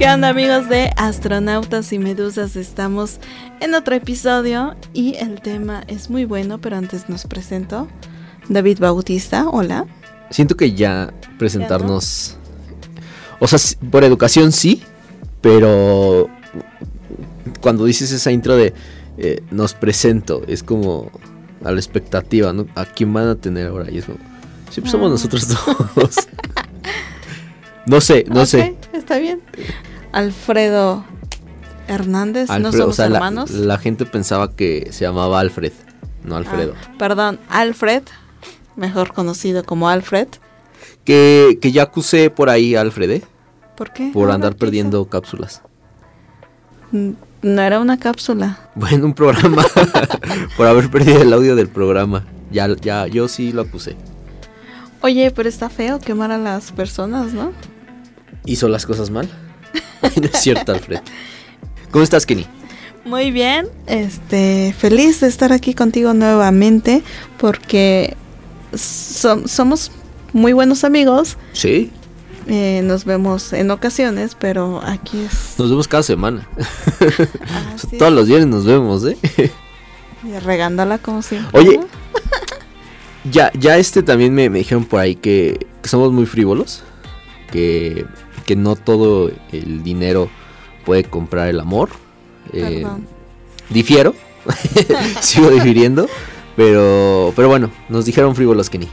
¿Qué onda amigos de Astronautas y Medusas? Estamos en otro episodio y el tema es muy bueno, pero antes nos presento. David Bautista, hola. Siento que ya presentarnos... O sea, por educación sí, pero cuando dices esa intro de eh, nos presento, es como a la expectativa, ¿no? ¿A quién van a tener ahora? Y es como, siempre somos ah. nosotros dos. no sé, no sé. Está bien. Alfredo Hernández, no somos hermanos. La, gente pensaba que se llamaba Alfred, no Alfredo. Ah, perdón, Alfred, mejor conocido como Alfred. Que, que ya acusé por ahí a Alfred, ¿eh? ¿Por qué? Por andar perdiendo cápsulas. No era una cápsula. Bueno, un programa. por haber perdido el audio del programa. Ya, ya, yo sí lo acusé. Oye, pero está feo quemar a las personas, ¿no? ¿Hizo las cosas mal? no es cierto, Alfred. ¿Cómo estás, Kenny? Muy bien, este, feliz de estar aquí contigo nuevamente porque somos muy buenos amigos. Sí. Eh, nos vemos en ocasiones, pero aquí es... Nos vemos cada semana. Ah, todos los días nos vemos, ¿eh? Y regándola como siempre. Oye, ya, ya este también me, dijeron por ahí que, somos muy frívolos, que, que, no todo el dinero puede comprar el amor. Eh, difiero, sigo difiriendo, pero, pero bueno, nos dijeron frívolos, Kenny.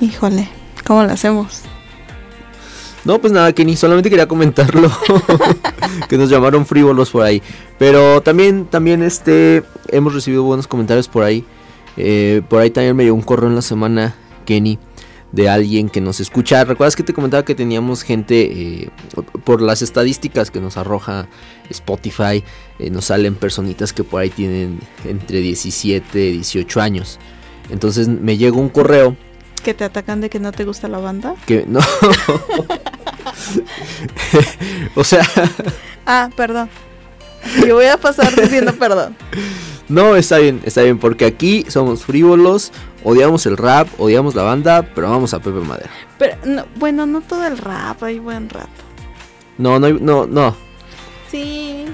Híjole, ¿cómo lo hacemos? No, pues nada, Kenny, solamente quería comentarlo. que nos llamaron frívolos por ahí. Pero también, también este, hemos recibido buenos comentarios por ahí. Eh, por ahí también me llegó un correo en la semana, Kenny, de alguien que nos escucha. ¿Recuerdas que te comentaba que teníamos gente eh, por las estadísticas que nos arroja Spotify? Eh, nos salen personitas que por ahí tienen entre 17 y 18 años. Entonces me llegó un correo ¿Que te atacan de que no te gusta la banda? Que no. o sea. Ah, perdón. Yo voy a pasar diciendo perdón. No, está bien, está bien, porque aquí somos frívolos, odiamos el rap, odiamos la banda, pero vamos a Pepe Madera. Pero, bueno, no todo el rap, hay buen rap. No, no, no, no. Sí.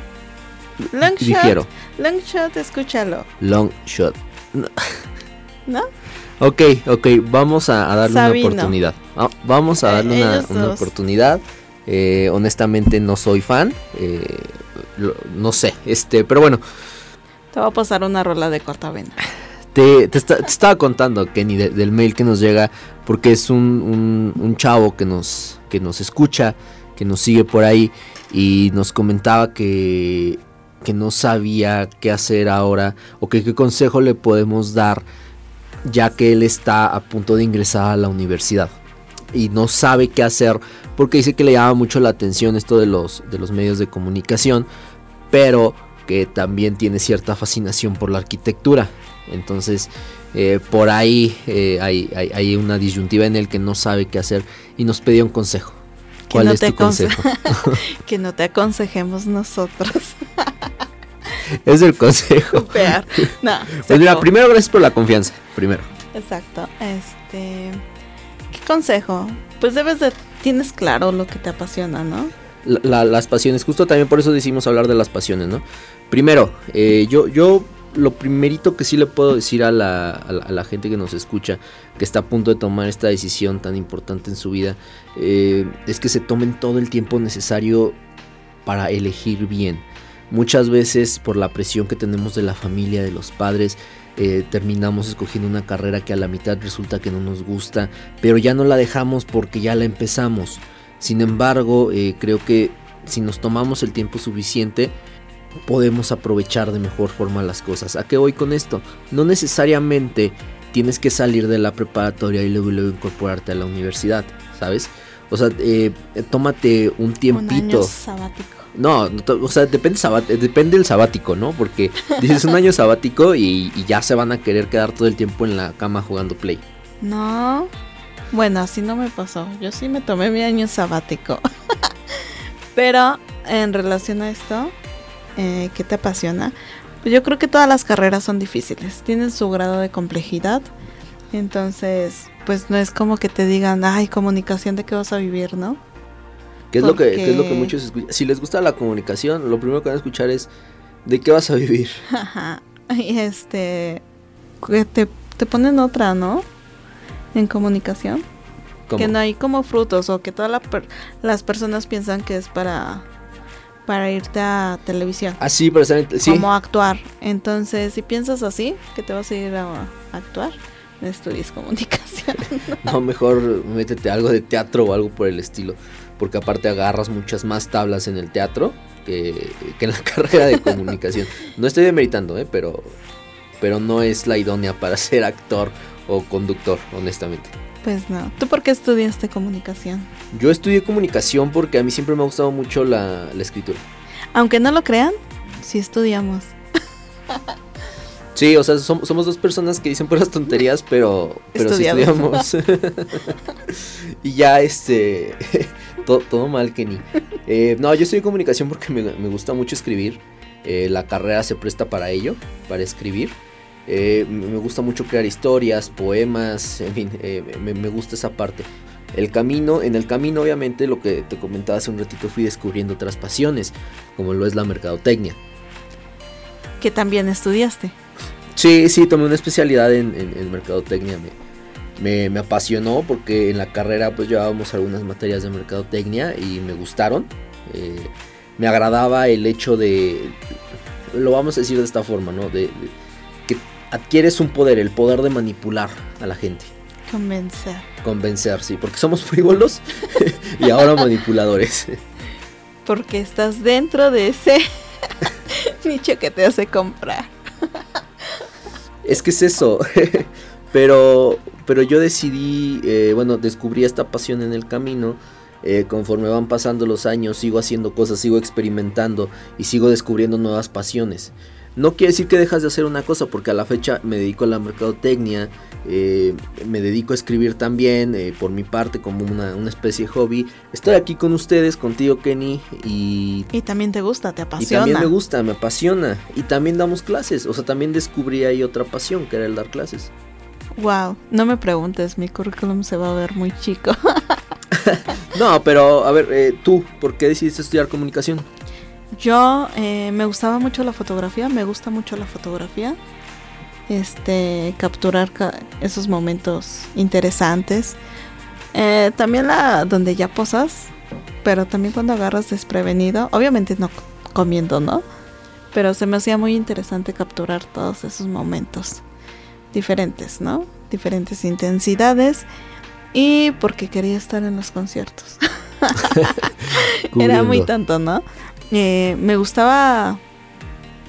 Long shot. Long shot, escúchalo. Long shot. ¿No? Ok, ok, vamos a, darle una oportunidad. Ah, vamos a darle una, oportunidad. Eh, honestamente no soy fan. Eh, no sé, este, pero bueno. Te va a pasar una rola de corta venta. Te, estaba contando, Kenny, del mail que nos llega, porque es un, un, chavo que nos, que nos escucha, que nos sigue por ahí, y nos comentaba que, que no sabía qué hacer ahora, o que qué consejo le podemos dar ya que él está a punto de ingresar a la universidad y no sabe qué hacer porque dice que le llama mucho la atención esto de los, de los medios de comunicación, pero que también tiene cierta fascinación por la arquitectura. Entonces, eh, por ahí eh, hay, hay, una disyuntiva en el que no sabe qué hacer y nos pidió un consejo. ¿Cuál es tu consejo? que no te aconsejemos nosotros. es el consejo. No, pues mira, primero gracias por la confianza. Primero. Exacto. Este. ¿Qué consejo? Pues debes de. Tienes claro lo que te apasiona, ¿no? Las pasiones, justo también por eso decimos hablar de las pasiones, ¿no? Primero, eh, yo, yo lo primerito que sí le puedo decir a la, a, la, gente que nos escucha, que está a punto de tomar esta decisión tan importante en su vida, eh, es que se tomen todo el tiempo necesario para elegir bien. Muchas veces por la presión que tenemos de la familia, de los padres, eh, terminamos escogiendo una carrera que a la mitad resulta que no nos gusta, pero ya no la dejamos porque ya la empezamos. Sin embargo, eh, creo que si nos tomamos el tiempo suficiente, podemos aprovechar de mejor forma las cosas. ¿A qué voy con esto? No necesariamente tienes que salir de la preparatoria y luego, luego incorporarte a la universidad, ¿sabes? O sea, eh, tómate un tiempito. Un sabático. No, o sea, depende, depende del sabático, ¿no? Porque dices un año sabático y, ya se van a querer quedar todo el tiempo en la cama jugando play. No. Bueno, así no me pasó. Yo sí me tomé mi año sabático. Pero en relación a esto, eh, ¿qué te apasiona? Pues yo creo que todas las carreras son difíciles. Tienen su grado de complejidad. Entonces, pues no es como que te digan, ay, comunicación de qué vas a vivir, ¿no? ¿Qué es, lo que, qué es lo que muchos escuchan? Si les gusta la comunicación, lo primero que van a escuchar es ¿de qué vas a vivir? Ajá. Y este te, te ponen otra, ¿no? En comunicación. ¿Cómo? Que no hay como frutos o que todas la per- las personas piensan que es para para irte a televisión. Ah, sí, pero están en- sí. Como actuar. Entonces, si piensas así, que te vas a ir a, a actuar, estudies comunicación. No, mejor métete algo de teatro o algo por el estilo. Porque aparte agarras muchas más tablas en el teatro que, que en la carrera de comunicación. No estoy demeritando, ¿eh? pero, pero no es la idónea para ser actor o conductor, honestamente. Pues no. ¿Tú por qué estudiaste comunicación? Yo estudié comunicación porque a mí siempre me ha gustado mucho la, la escritura. Aunque no lo crean, sí estudiamos. Sí, o sea, som- somos dos personas que dicen puras tonterías, pero, pero sí Estudiados. estudiamos. y ya, este, todo, todo mal, Kenny. Eh, no, yo estudié comunicación porque me, me gusta mucho escribir. Eh, la carrera se presta para ello, para escribir. Eh, me gusta mucho crear historias, poemas, en fin, eh, me, me gusta esa parte. El camino, en el camino obviamente lo que te comentaba hace un ratito fui descubriendo otras pasiones, como lo es la mercadotecnia. Que también estudiaste. Sí, sí, tomé una especialidad en, en- en mercadotecnia. Me, me, me apasionó porque en la carrera pues llevábamos algunas materias de mercadotecnia y me gustaron. Eh, me agradaba el hecho de, lo vamos a decir de esta forma, ¿no? De, de que adquieres un poder, el poder de manipular a la gente, Convencer. convencer, sí, porque somos frívolos y ahora manipuladores. Porque estás dentro de ese nicho que te hace comprar. Es que es eso. pero, pero yo decidí, eh, bueno, descubrí esta pasión en el camino. Eh, conforme van pasando los años, sigo haciendo cosas, sigo experimentando y sigo descubriendo nuevas pasiones. No quiere decir que dejas de hacer una cosa, porque a la fecha me dedico a la mercadotecnia, eh, me dedico a escribir también, eh, por mi parte, como una, una especie de hobby. Estoy aquí con ustedes, contigo, Kenny, y Y también te gusta, te y apasiona. también me gusta, me apasiona. Y también damos clases. O sea, también descubrí ahí otra pasión, que era el dar clases. Wow, no me preguntes, mi currículum se va a ver muy chico. No, pero a ver, eh, tú, ¿por qué decidiste estudiar comunicación? Yo eh, me gustaba mucho la fotografía, me gusta mucho la fotografía. Este, capturar ca- esos momentos interesantes. Eh, también la donde ya posas, pero también cuando agarras desprevenido, obviamente no comiendo, ¿no? Pero se me hacía muy interesante capturar todos esos momentos diferentes, ¿no? Diferentes intensidades y porque quería estar en los conciertos. Era muy tanto, ¿no? Eh, me gustaba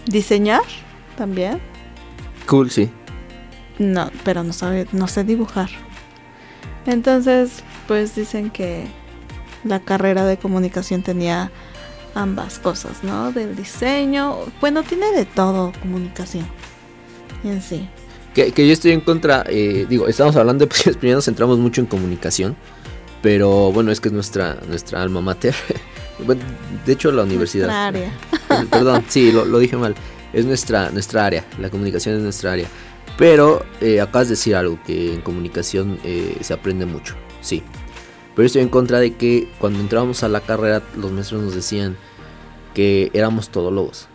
diseñar también. Cool, sí. No, pero no sabe, no sé dibujar. Entonces, pues dicen que la carrera de comunicación tenía ambas cosas, ¿no? Del diseño, bueno, tiene de todo comunicación en sí. Que, que yo estoy en contra, eh, digo, estamos hablando de pues, primero nos centramos mucho en comunicación. Pero bueno, es que es nuestra, nuestra alma mater. Bueno, de hecho, la universidad. Nuestra área. Eh, Perdón, sí, lo, lo dije mal. Es nuestra, nuestra área. La comunicación es nuestra área. Pero eh, acabas de decir algo, que en comunicación eh, se aprende mucho. Sí. Pero estoy en contra de que cuando entrábamos a la carrera, los maestros nos decían que éramos todólogos.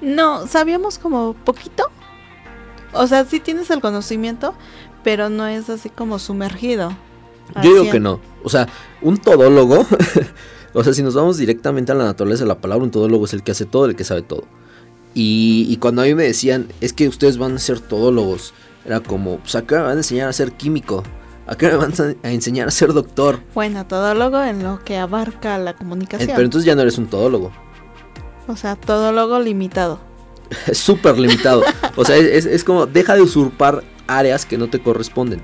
No, sabíamos como poquito. O sea, sí tienes el conocimiento, pero no es así como sumergido. Yo digo 100. que no. O sea, un todólogo. o sea, si nos vamos directamente a la naturaleza de la palabra, un todólogo es el que hace todo, el que sabe todo. Y, y cuando a mí me decían, es que ustedes van a ser todólogos, era como, pues acá me van a enseñar a ser químico. Acá me van a a enseñar a ser doctor. Bueno, todólogo en lo que abarca la Eh, comunicación. Pero entonces ya no eres un todólogo. O sea, todólogo limitado. Súper limitado. O sea, es, como, deja de usurpar áreas que no te corresponden.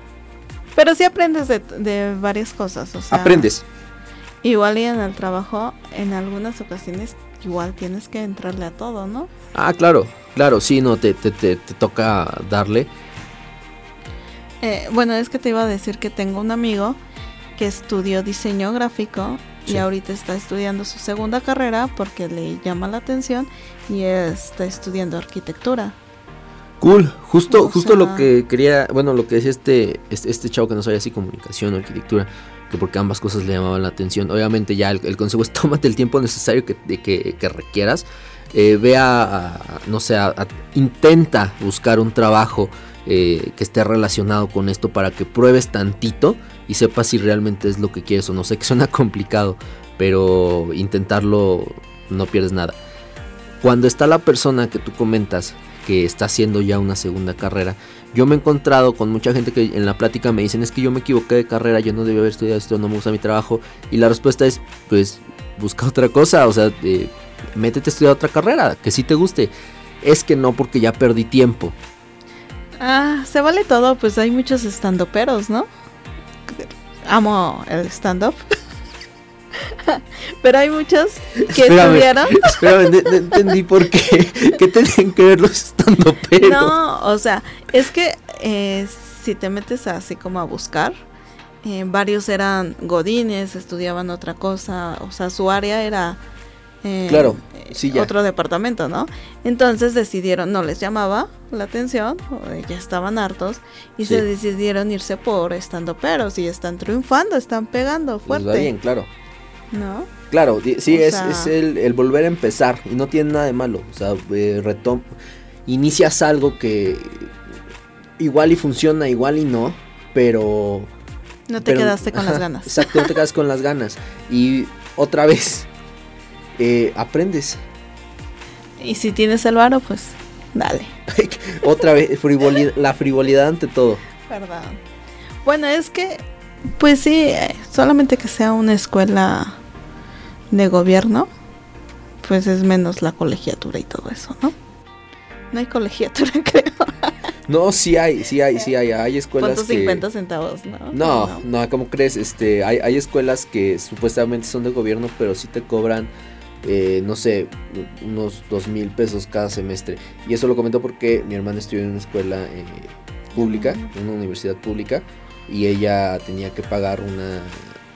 Pero sí aprendes de, de varias cosas. O sea, Aprendes. Igual y en el trabajo, en algunas ocasiones, igual tienes que entrarle a todo, ¿no? Ah, claro, claro, sí, no, te, te, te, te toca darle. Eh, bueno, es que te iba a decir que tengo un amigo que estudió diseño gráfico Sí. y ahorita está estudiando su segunda carrera porque le llama la atención y está estudiando arquitectura. Cool, justo, O justo lo que quería, bueno, lo que decía este, este, este chavo que no sabía si comunicación o arquitectura, que porque ambas cosas le llamaban la atención. Obviamente ya el, el consejo es tómate el tiempo necesario que, de que, que requieras. Eh, ve a, a- no sé, a- a- intenta buscar un trabajo eh, que esté relacionado con esto para que pruebes tantito y sepas si realmente es lo que quieres o no. Sé que suena complicado, pero intentarlo no pierdes nada. Cuando está la persona que tú comentas que está haciendo ya una segunda carrera, yo me he encontrado con mucha gente que en la plática me dicen es que yo me equivoqué de carrera, yo no debía haber estudiado esto, no me gusta mi trabajo y la respuesta es pues busca otra cosa, o sea, eh, métete a estudiar otra carrera, que sí te guste. Es que no porque ya perdí tiempo. Ah, se vale todo, pues hay muchos estandoperos, ¿no? Amo el stand-up. Pero hay muchos que Espérame. estudiaron. Espérame, no, entendí por qué. ¿Qué tienen que ver los estando pero? No, o sea, es que eh, si te metes así como a buscar, eh, varios eran godines, estudiaban otra cosa, o sea, su área era eh, Claro, eh, sí, ya. otro departamento, ¿no? Entonces decidieron, no les llamaba la atención, o ya estaban hartos, y Sí. se decidieron irse por estando peros y están triunfando, están pegando Pues fuerte, va bien, claro. ¿No? Claro, sí, O es, sea- es el, el volver a empezar y no tiene nada de malo. O sea, eh, retom inicias algo que igual y funciona, igual y no, pero... No te pero- quedaste con ajá, las ganas. Exacto, no te quedas con las ganas. Y otra vez, eh, aprendes. Y si tienes el varo, pues dale. otra vez, frivolidad, la frivolidad ante todo. Verdad. Bueno, es que, pues sí, eh, solamente que sea una escuela de gobierno, pues es menos la colegiatura y todo eso, ¿no? No hay colegiatura, creo. No, sí hay, sí hay, sí hay. Hay escuelas ¿Cuántos que... 50 centavos, no? No, no, ¿cómo crees? Este, hay, hay escuelas que supuestamente son de gobierno, pero sí te cobran, eh, no sé, unos dos mil pesos cada semestre. Y eso lo comento porque mi hermana estudió en una escuela eh, pública, en una universidad pública, y ella tenía que pagar una.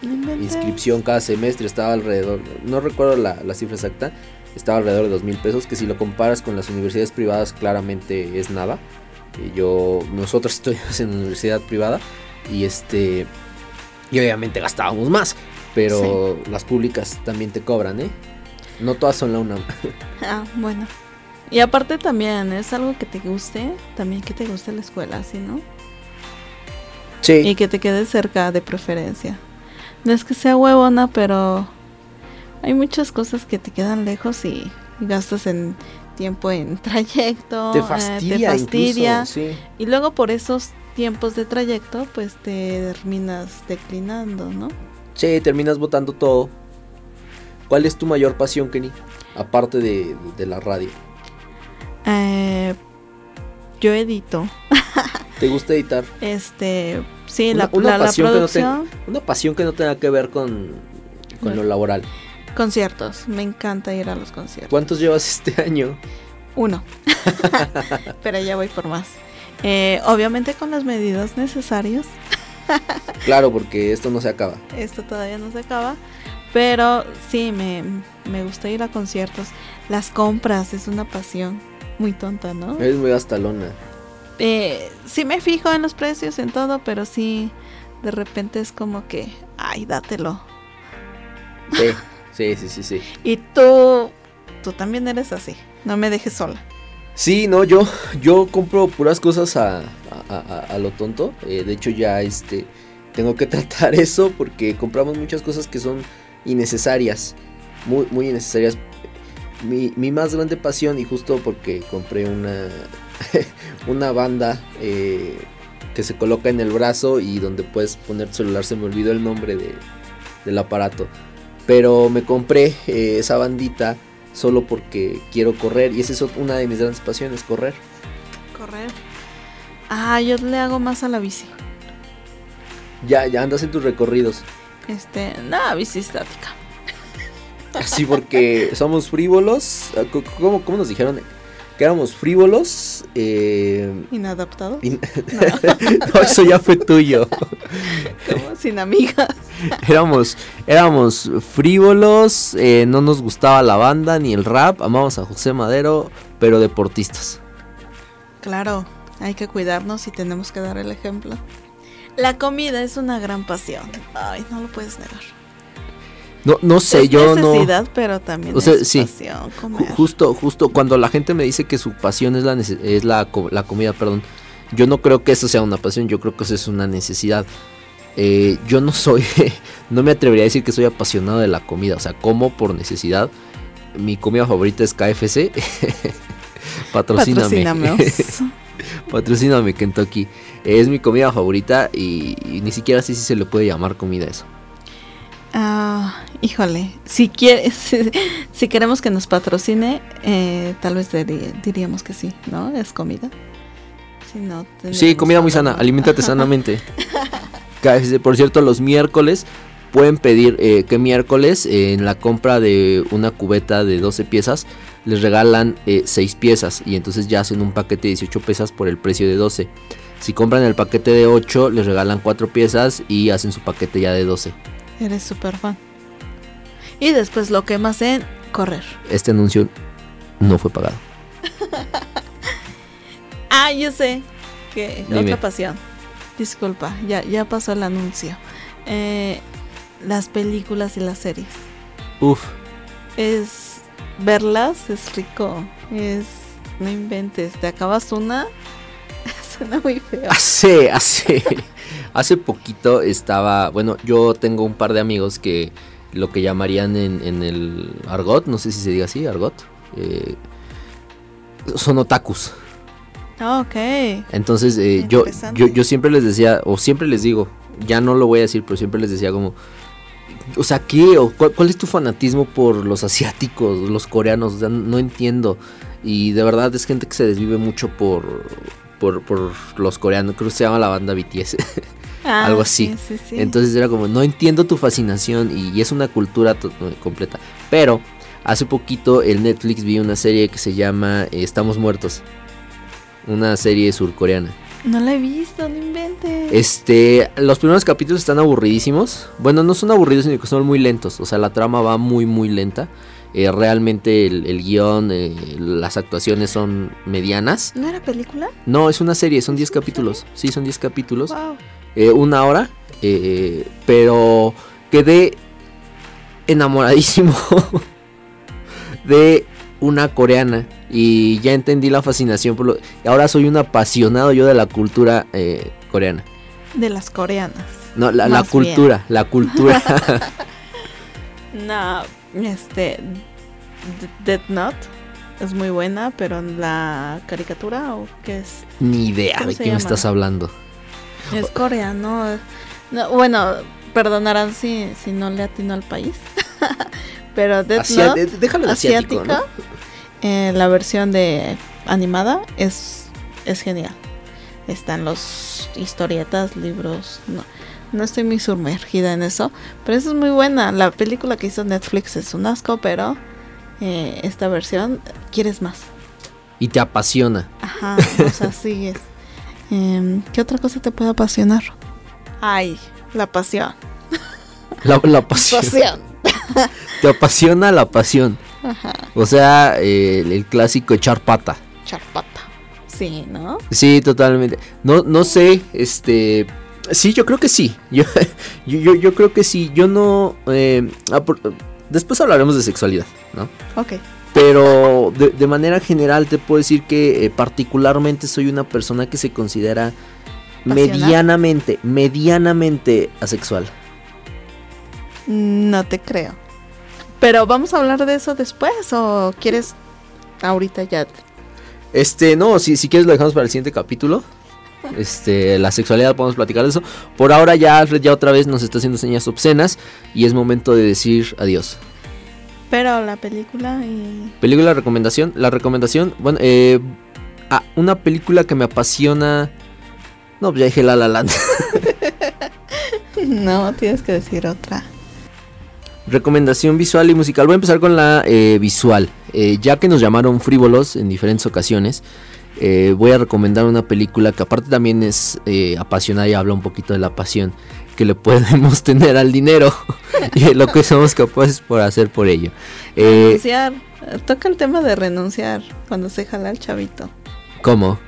Inscripción cada semestre. Estaba alrededor, no recuerdo la, la cifra exacta, estaba alrededor de dos mil pesos, que si lo comparas con las universidades privadas claramente es nada. Eh, Yo, nosotros estudiamos en universidad privada y este, y obviamente gastábamos más, pero las públicas también te cobran, ¿eh? No todas son la UNAM. Ah, bueno. Y aparte también es algo que te guste, también que te guste la escuela, ¿sí, no? Sí. Y que te quede cerca de preferencia. No es que sea huevona, pero hay muchas cosas que te quedan lejos y gastas en tiempo en trayecto. te eh, fastidia, te fastidia. incluso, sí. Y luego por esos tiempos de trayecto, pues te terminas declinando, ¿no? Sí, terminas votando todo. ¿Cuál es tu mayor pasión, Kenny? Aparte de, de la radio. Eh, yo edito. ¿Te gusta editar? Este, sí, Una- la, una la- la pasión que no te- Una pasión que no tenga que ver con, con lo laboral. conciertos. Me encanta ir a los conciertos. ¿Cuántos llevas este año? Uno. Pero ya voy por más. Eh, obviamente con las medidas necesarias. Claro, porque esto no se acaba. Esto todavía no se acaba. Pero sí, me, me gusta ir a conciertos. Las compras es una pasión muy tonta, ¿no? Eres muy gastalona. Eh, sí me fijo en los precios, en todo, pero sí, de repente es como que, ay, dátelo. Sí, sí, sí, sí, sí. Y tú, tú también eres así. No me dejes sola. Sí, no, yo, yo compro puras cosas a, a- a- a lo tonto. Eh, de hecho, ya este tengo que tratar eso porque compramos muchas cosas que son innecesarias. Muy, muy innecesarias. Mi, mi más grande pasión, y justo porque compré una, una banda eh, que se coloca en el brazo y donde puedes poner tu celular, se me olvidó el nombre de- del aparato. Pero me compré eh, esa bandita solo porque quiero correr y esa es una de mis grandes pasiones, correr. Correr. Ah, yo le hago más a la bici. Ya, ya andas en tus recorridos. Este, nada, bici estática. Así porque somos frívolos. Ah, ¿Cómo, cómo nos dijeron? Que éramos frívolos. eh, Inadaptado. y- no, eso ya fue tuyo. Como sin amigas. Éramos, éramos frívolos, eh, no nos gustaba la banda ni el rap, amamos a José Madero, pero deportistas. claro, hay que cuidarnos y tenemos que dar el ejemplo. La comida es una gran pasión. Ay, no lo puedes negar. No, no sé, es yo necesidad, no. pero también O sea, es sí. pasión comer. Justo, justo cuando la gente me dice que su pasión es la es la, la comida, perdón. Yo no creo que eso sea una pasión, yo creo que eso es una necesidad. Eh, yo no soy, no me atrevería a decir que soy apasionado de la comida, o sea, como por necesidad. Mi comida favorita es KFC. Patrocíname. Patrocíname Kentucky. Es mi comida favorita y, y ni siquiera sé si se le puede llamar comida eso. Ah, híjole, si quiere, si, si queremos que nos patrocine, eh, tal vez diríamos que sí, ¿no? Es comida. Si no, Sí, comida muy sana, hablando. aliméntate sanamente. Por cierto, los miércoles pueden pedir eh, que miércoles eh, en la compra de una cubeta de 12 piezas les regalan 6 piezas y entonces ya hacen un paquete de 18 piezas por el precio de 12. Si compran el paquete de 8 les regalan 4 piezas y hacen su paquete ya de 12. Eres súper fan. Y después lo quemas en correr. Este anuncio no fue pagado. Ah, yo sé que Dime. otra pasión. Disculpa, ya, ya pasó el anuncio. Eh, las películas y las series. Uf, Es verlas, es rico. Es no inventes, te acabas una, suena muy feo. Hace, hace, hace poquito estaba, bueno, yo tengo un par de amigos que lo que llamarían en, en el argot, no sé si se diga así, argot, eh, son otakus. Ah, ok. Entonces eh, yo, yo, yo siempre les decía, o siempre les digo, ya no lo voy a decir, pero siempre les decía como, o sea, ¿qué? ¿O cuál, cuál es tu fanatismo por los asiáticos, los coreanos? O sea, no entiendo. Y de verdad es gente que se desvive mucho por, por, por los coreanos, creo que se llama la banda BTS. Ah, algo así. sí, sí, sí. Entonces era como, no entiendo tu fascinación y, y es una cultura completa. Pero hace poquito el Netflix vi una serie que se llama eh, Estamos Muertos. Una serie surcoreana. No la he visto, no inventes. Este, los primeros capítulos están aburridísimos. Bueno, no son aburridos, sino que son muy lentos. O sea, la trama va muy, muy lenta. Eh, realmente el, el guion, eh, las actuaciones son medianas. ¿No era película? No, es una serie, son 10 capítulos. Sí, son 10 capítulos. Wow. Eh, una hora, eh, pero quedé enamoradísimo de una coreana y ya entendí la fascinación por lo, ahora soy un apasionado yo de la cultura eh, coreana. De las coreanas. No, la, cultura, la cultura. No, este. D- Death Note es muy buena, pero la caricatura o qué es? Ni idea ¿Cómo de qué me estás hablando. Es coreano. No, bueno, perdonarán si, si no le atino al país. pero Death Asia- Note, de- déjalo asiático, asiática, eh, la versión de animada es, es genial. Están los historietas, libros. No, no estoy muy sumergida en eso, pero eso es muy buena. La película que hizo Netflix es un asco, pero eh, esta versión quieres más. Y te apasiona. Ajá, o sea, sigues. Em, ¿Qué otra cosa te puede apasionar? Ay, la pasión. La, la pasión. Pasión. Te apasiona la pasión. Ajá, O sea, eh, el, el clásico echar pata. charpata. Sí, ¿no? Sí, totalmente. No, no sé, este... Sí, yo creo que sí. Yo, yo, yo, yo creo que sí. Yo no... eh, después hablaremos de sexualidad, ¿no? Ok. Pero de, de manera general te puedo decir que eh, particularmente soy una persona que se considera ¿Pasional? medianamente, medianamente asexual. No te creo. Pero vamos a hablar de eso después o quieres ahorita ya. Este, no, si, si quieres lo dejamos para el siguiente capítulo. Este, la sexualidad podemos platicar de eso. Por ahora ya Alfred ya otra vez nos está haciendo señas obscenas y es momento de decir adiós. Pero la película y Película recomendación. La recomendación, bueno, eh, ah, una película que me apasiona. No, pues ya dije La La Land. no tienes que decir otra. Recomendación visual y musical. Voy a empezar con la eh, visual. Eh, ya que nos llamaron frívolos en diferentes ocasiones, eh, voy a recomendar una película que aparte también es apasionada y habla un poquito de la pasión que le podemos tener al dinero y lo que somos capaces por hacer por ello. Eh, Renunciar. Toca el tema de renunciar cuando se jala el chavito. ¿Cómo?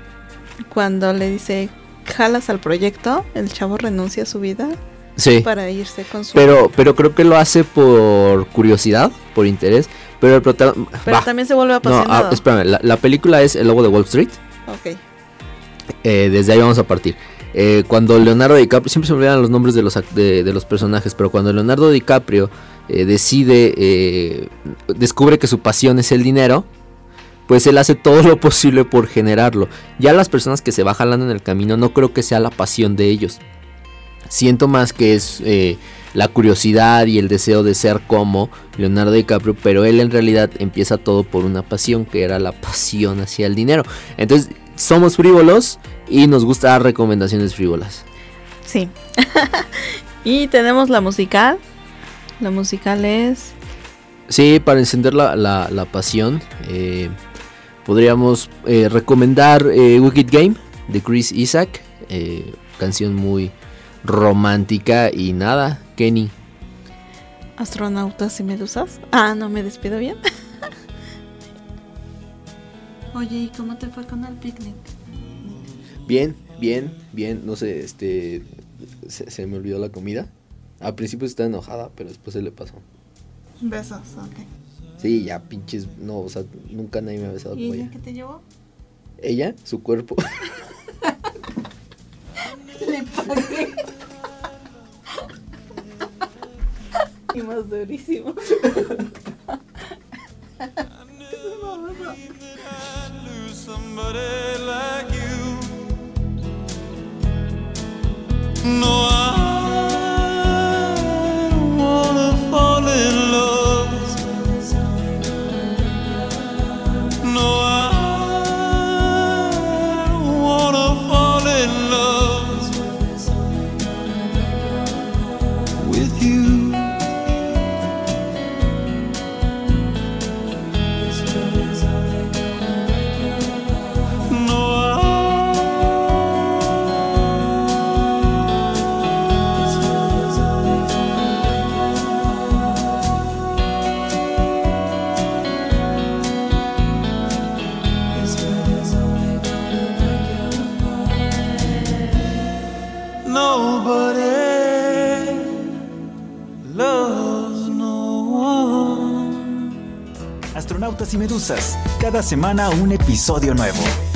cuando le dice, jalas al proyecto, el chavo renuncia a su vida Sí. para irse con su... Pero, pero creo que lo hace por curiosidad, por interés. Pero el protagonista. Pero también se vuelve No, apasionado. ah, espérame, la, la película es El Lobo de Wall Street. ok. Eh, desde ahí vamos a partir. Eh, cuando Leonardo DiCaprio, siempre se me olvidan los nombres de los, de, los personajes, pero cuando Leonardo DiCaprio eh, decide, eh, descubre que su pasión es el dinero, pues él hace todo lo posible por generarlo. Ya las personas que se va jalando en el camino no creo que sea la pasión de ellos. Siento más que es la curiosidad y el deseo de ser como Leonardo DiCaprio, pero él en realidad empieza todo por una pasión, que era la pasión hacia el dinero. Entonces, somos frívolos y nos gusta dar recomendaciones frívolas. Sí. y tenemos la musical. La musical es... Sí, para encender la, la- la pasión, eh, podríamos eh, recomendar eh, Wicked Game de Chris Isaac, canción muy romántica y nada, Kenny. Astronautas y medusas. Ah, no me despido bien. Oye, ¿y cómo te fue con el picnic? Bien, bien, bien, no sé, este, se, se me olvidó la comida. Al principio estaba enojada, pero después se le pasó. Besos, ok. Sí, ya pinches, no, o sea, nunca nadie me ha besado ¿Y como ella ella. qué te llevó? Ella, su cuerpo. Le pagué. y más durísimo. lose somebody like you. No, Medusas, cada semana un episodio nuevo.